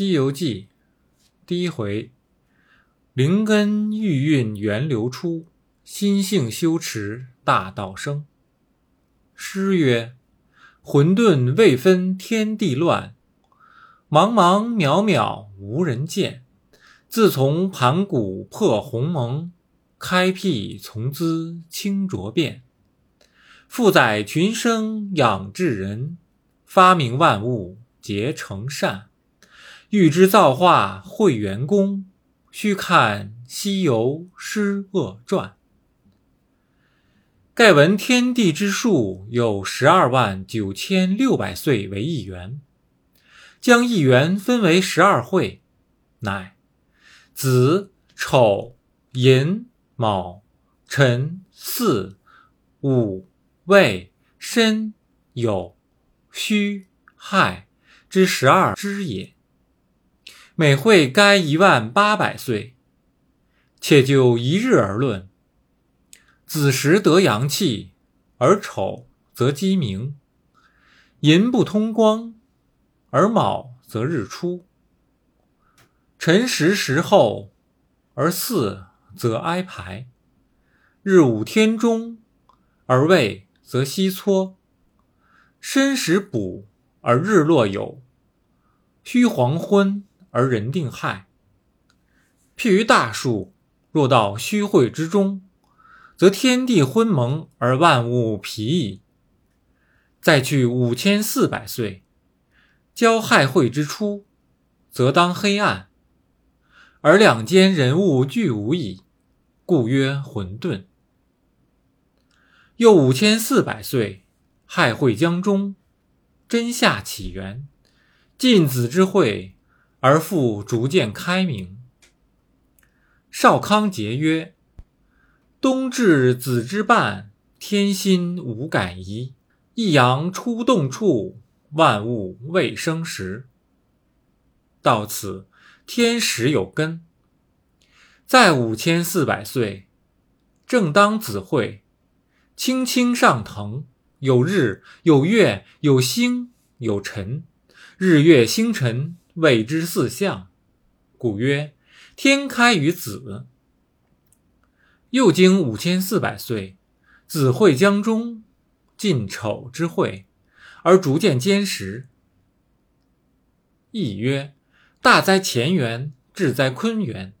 西游记》第一回：灵根玉韵源流出，心性修持大道生。诗曰：“混沌未分天地乱，茫茫渺渺无人见。自从盘古破鸿蒙，开辟从兹清浊变。负载群生养至人，发明万物结成善。欲知造化会元功，须看《西游施恶传》。盖闻天地之数有十二万九千六百岁为一元，将一元分为十二会，乃子、丑、寅、卯、辰、巳、午、未、申、酉、戌、亥之十二支也。每会该一万八百岁，且就一日而论。子时得阳气，而丑则鸡鸣；寅不通光，而卯则日出；辰时时后，而巳则哀排；日午天中，而未则西撮；申时补，而日落有；戌黄昏。而人定害。譬于大树，若到虚会之中，则天地昏蒙而万物疲矣。再去五千四百岁，交亥会之初，则当黑暗，而两间人物俱无矣，故曰混沌。又五千四百岁，亥会将终，真夏起源，晋子之会。而复逐渐开明。少康节曰：“冬至子之半，天心无感宜。一阳出动处，万物未生时。到此，天时有根。在五千四百岁，正当子会，青青上腾，有日，有月，有星，有辰，日月星辰。”谓之四象，故曰天开于子。又经五千四百岁，子会将终，尽丑之会，而逐渐坚实。亦曰大哉乾元，至哉坤元，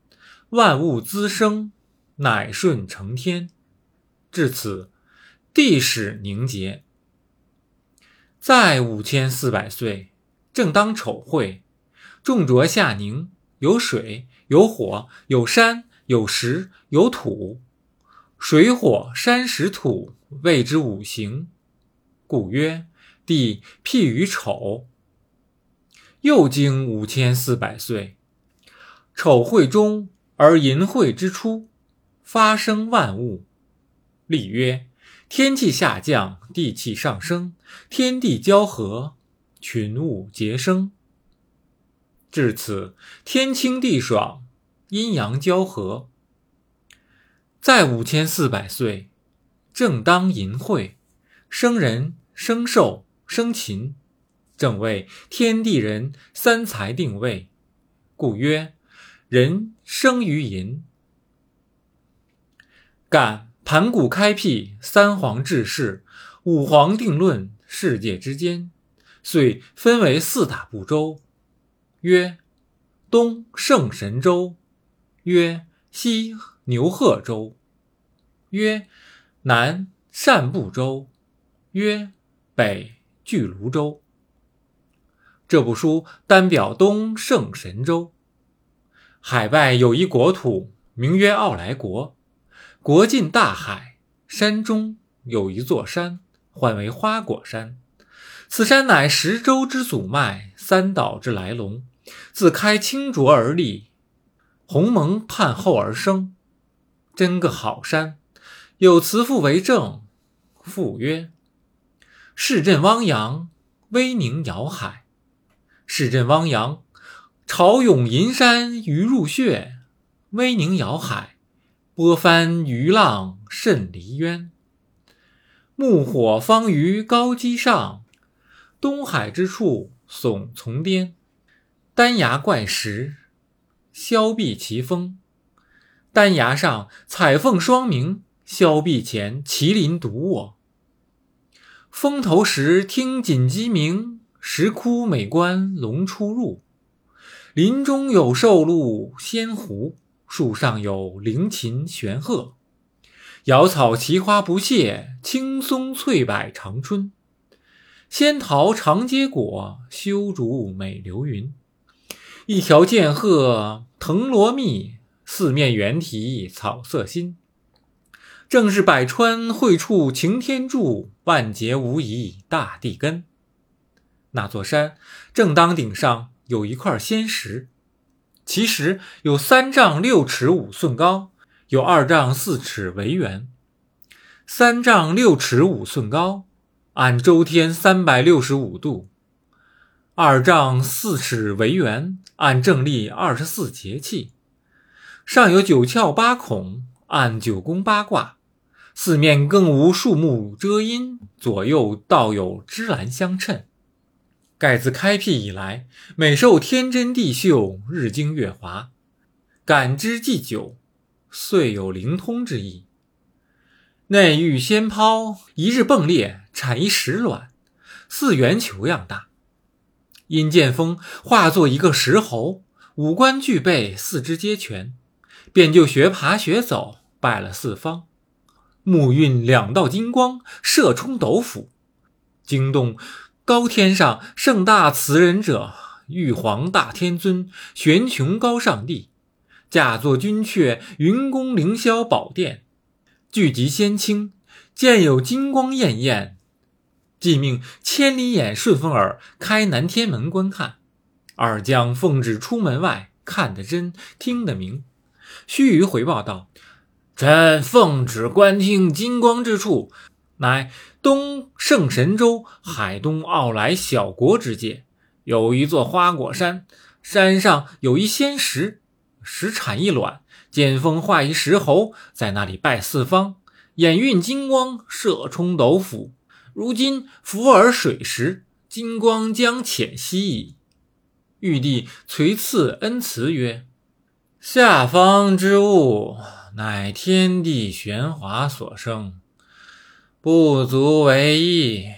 万物滋生，乃顺承天。至此，地始凝结。再五千四百岁，正当丑会。重浊下凝，有水，有火，有山，有石，有土。水火山石土，谓之五行。故曰地辟于丑。又经五千四百岁，丑会中而寅会之初，发生万物。立曰天气下降，地气上升，天地交合，群物结生。至此，天清地爽，阴阳交合。在五千四百岁，正当寅会，生人、生兽、生禽，正为天地人三才定位，故曰人生于寅。感盘古开辟，三皇治世，五皇定论世界之间，遂分为四大部洲。曰东圣神州，曰西牛贺州，曰南善部洲，曰北巨芦洲。这部书单表东圣神州。海外有一国土，名曰傲来国，国近大海，山中有一座山，唤为花果山。此山乃十洲之祖脉，三岛之来龙。自开清浊而立，鸿蒙判后而生，真个好山。有慈父为证，父曰：“市镇汪洋，威宁摇海；市镇汪洋，潮涌银山鱼入穴；威宁摇海，波翻鱼浪甚离渊。木火方于高基上，东海之处耸从巅。”丹崖怪石，削壁奇峰。丹崖上彩凤双鸣，削壁前麒麟独卧。峰头石听锦鸡鸣，石窟美观龙出入。林中有兽鹿仙狐，树上有灵禽玄鹤。瑶草奇花不谢，青松翠柏长春。仙桃长结果，修竹美流云。一条剑鹤藤萝密，四面猿啼草色新。正是百川汇处擎天柱，万劫无疑大地根。那座山正当顶上。有一块仙石，其实有三丈六尺五寸高，有二丈四尺为圆。三丈六尺五寸高，按周天三百六十五度；二丈四尺为圆，按正历二十四节气。上有九窍八孔，按九宫八卦。四面更无树木遮阴，左右倒有芝兰相衬。盖自开辟以来，每受天真地秀，日精月华，感之既久，遂有灵通之意。内遇仙抛，一日迸裂，产一石卵，似圆球样大。因剑锋化作一个石猴，五官俱备，四肢皆全，便就学爬学走，拜了四方。目运两道金光，射冲斗府，惊动。高天上盛大慈仁者，玉皇大天尊，玄穹高上帝，驾坐君阙，云宫凌霄宝殿，聚集仙卿，见有金光艳艳，即命千里眼、顺风耳开南天门观看。二将奉旨出门外，看得真，听得明。须臾回报道：“朕奉旨观听金光之处。”乃东胜神州海东傲来小国之界，有一座花果山，山上有一仙石，石产一卵，见风化一石猴，在那里拜四方，眼运金光，射冲斗府。如今伏尔水石，金光将浅息矣。玉帝垂赐恩慈曰：“下方之物，乃天地玄华所生。”不足为意。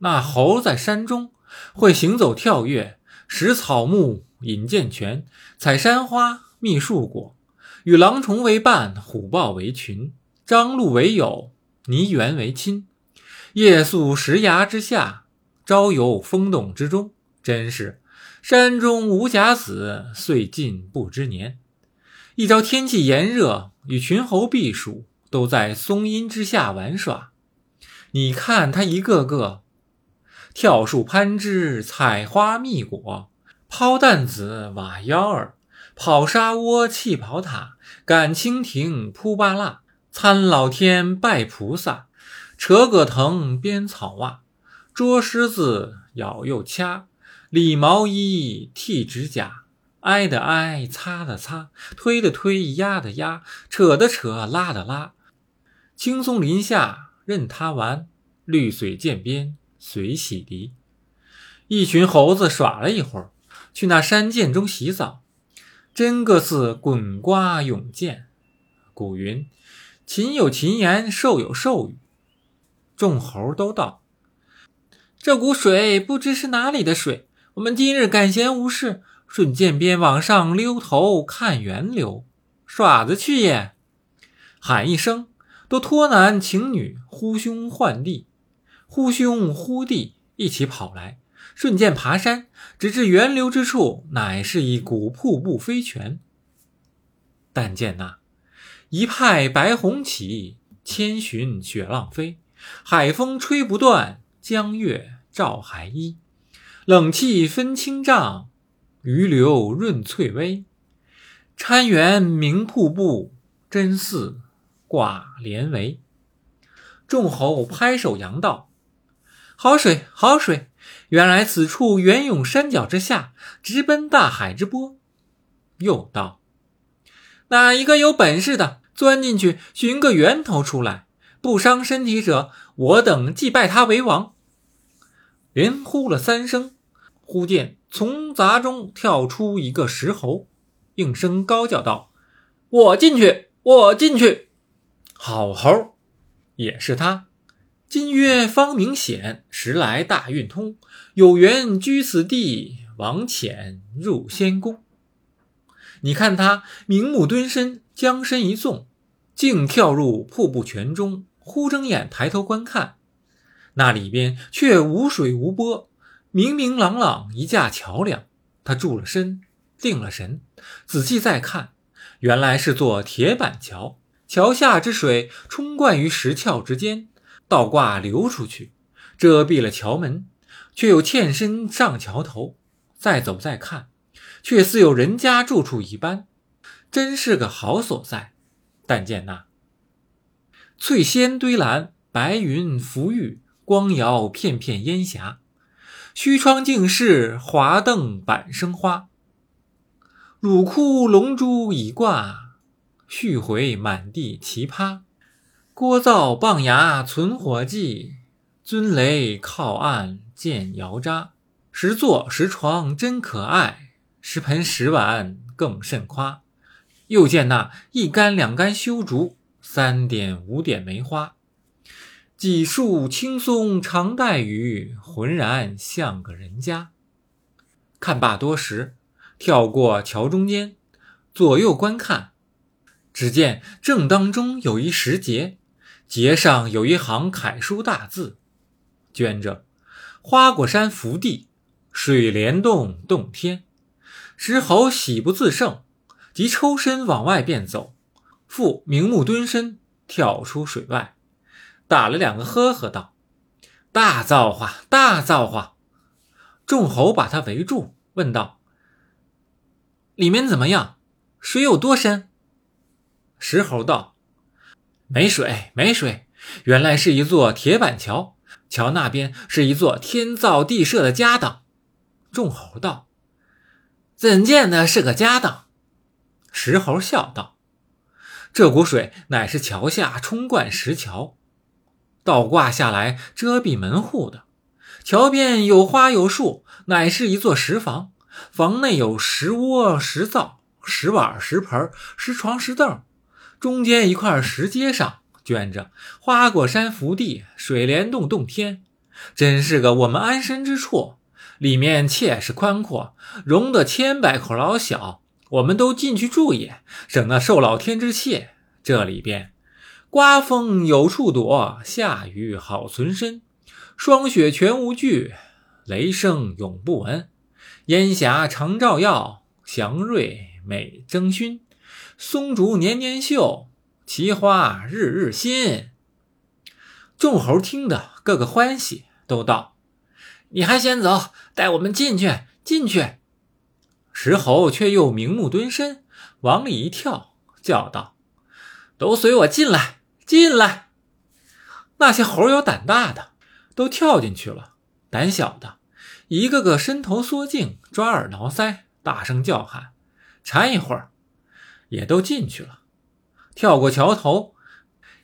那猴在山中会行走跳跃，食草木，饮涧泉，采山花，觅树果，与狼虫为伴，虎豹为群，张鹿为友，泥猿为亲。夜宿石崖之下，朝游风洞之中。真是山中无甲子，岁尽不知年。一朝天气炎热，与群猴避暑。都在松阴之下玩耍，你看他一个个跳树攀枝、采花觅果、抛担子、挖腰儿、跑沙窝、砌宝塔、赶蜻蜓、扑巴蜡、参老天、拜菩萨、扯葛藤、编草袜、捉狮子、咬又掐、理毛衣、剃指甲、挨的挨、擦的擦、推的推、压的压、扯的扯、拉的拉。青松林下任他玩，绿水涧边随洗涤。一群猴子耍了一会儿，去那山涧中洗澡，真个似滚瓜涌溅。古云：“禽有禽言，兽有兽语。”众猴都道：“这股水不知是哪里的水。我们今日赶闲无事，顺涧边往上溜头看源流，耍子去也。”喊一声。都托男请女，呼兄唤弟，呼兄呼弟一起跑来，顺涧爬山，直至源流之处，乃是一股瀑布飞泉。但见那一派白虹起，千寻雪浪飞，海风吹不断，江月照还依，冷气分清障，余流润翠微，参源明瀑布，真似。挂帘帷，众猴拍手扬道：“好水，好水！原来此处源涌山脚之下，直奔大海之波。”又道：“哪一个有本事的，钻进去寻个源头出来，不伤身体者，我等即拜他为王。”连呼了三声，忽见从杂中跳出一个石猴，应声高叫道：“我进去，我进去！”好猴，也是他。今曰方明显，时来大运通。有缘居此地，王潜入仙宫。你看他明目蹲身，将身一纵，竟跳入瀑布泉中。忽睁眼抬头观看，那里边却无水无波，明明朗朗一架桥梁。他住了身，定了神，仔细再看，原来是座铁板桥。桥下之水冲灌于石窍之间，倒挂流出去，遮蔽了桥门，却又欠身上桥头。再走再看，却似有人家住处一般，真是个好所在。但见那。翠仙堆栏，白云浮玉，光摇片片烟霞。虚窗净室，华灯板生花。乳窟龙珠已挂，续回满地奇葩。锅灶棒牙存火计，尊雷靠岸见窑渣。石座石床真可爱，十盆十碗更甚夸。又见那一竿两竿修竹。三点五点梅花，几树青松常带雨，浑然像个人家。看罢多时，跳过桥中间，左右观看，只见正当中有一石碣，碣上有一行楷书大字，镌着“花果山福地，水帘洞洞天”。石猴喜不自胜，即抽身往外便走。复明目蹲身，跳出水外，打了两个呵呵，道：“大造化，大造化！”众猴把他围住，问道：“里面怎么样？水有多深？”石猴道：“没水，没水。原来是一座铁板桥，桥那边是一座天造地设的家当。”众猴道：“怎见得是个家当？”石猴笑道。这股水乃是桥下冲灌石桥，倒挂下来遮蔽门户的。桥边有花有树，乃是一座石房。房内有石窝、石灶、石碗、石盆、石床、石凳。中间一块石阶上镌着“花果山福地，水帘洞洞天”，真是个我们安身之处。里面切是宽阔，容得千百口老小。我们都进去住也，省得受老天之气。这里边，刮风有处躲，下雨好存身，霜雪全无惧，雷声永不闻，烟霞常照耀，祥瑞美争勋，松竹年年秀，奇花日日新。众猴听得个个欢喜，都道：“你还先走，带我们进去，进去。”石猴却又明目蹲身，往里一跳，叫道：“都随我进来，进来！”那些猴有胆大的，都跳进去了；胆小的，一个个伸头缩颈，抓耳挠腮，大声叫喊，缠一会儿，也都进去了。跳过桥头，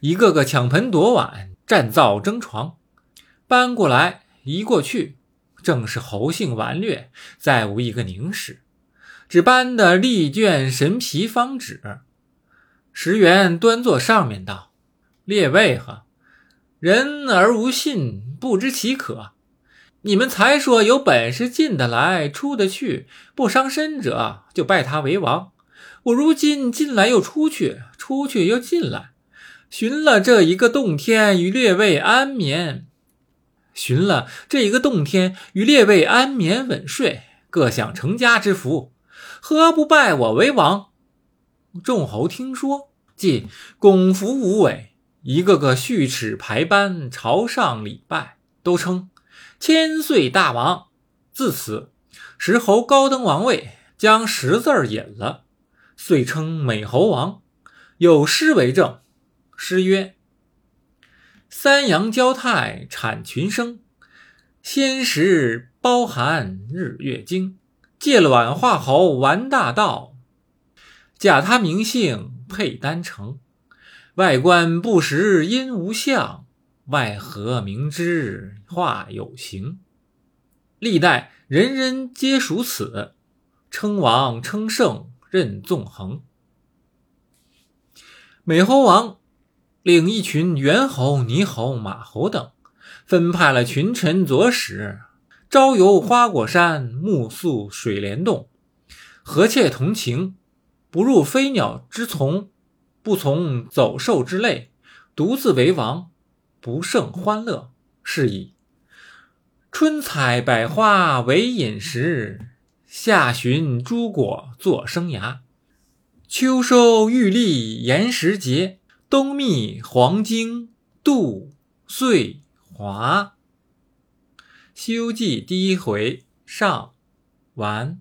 一个个抢盆夺碗，占灶争床，搬过来移过去，正是猴性顽劣，再无一个宁实。只搬的利卷神皮方纸，石原端坐上面道：“列位呵，人而无信，不知其可。你们才说有本事进得来，出得去，不伤身者，就拜他为王。我如今进来又出去，出去又进来，寻了这一个洞天与列位安眠，寻了这一个洞天与列位安眠稳睡，各享成家之福。”何不拜我为王？众猴听说，即拱伏无尾，一个个续齿排班，朝上礼拜，都称千岁大王。自此，石猴高登王位，将十字引了，遂称美猴王。有诗为证：诗曰：“三阳交泰产群生，仙石包含日月精。”借卵化猴玩大道，假他名姓配丹成，外观不识因无相，外合明知化有形。历代人人皆属此，称王称圣任纵横。美猴王领一群猿猴、猕猴、马猴等，分派了群臣佐使，朝游花果山，暮宿水帘洞，和妾同情，不入飞鸟之丛，不从走兽之类，独自为王，不胜欢乐。是以春采百花为饮食，夏寻诸果作生涯。秋收玉粒延时节，东密黄金度岁华。《西游记》第一回上完。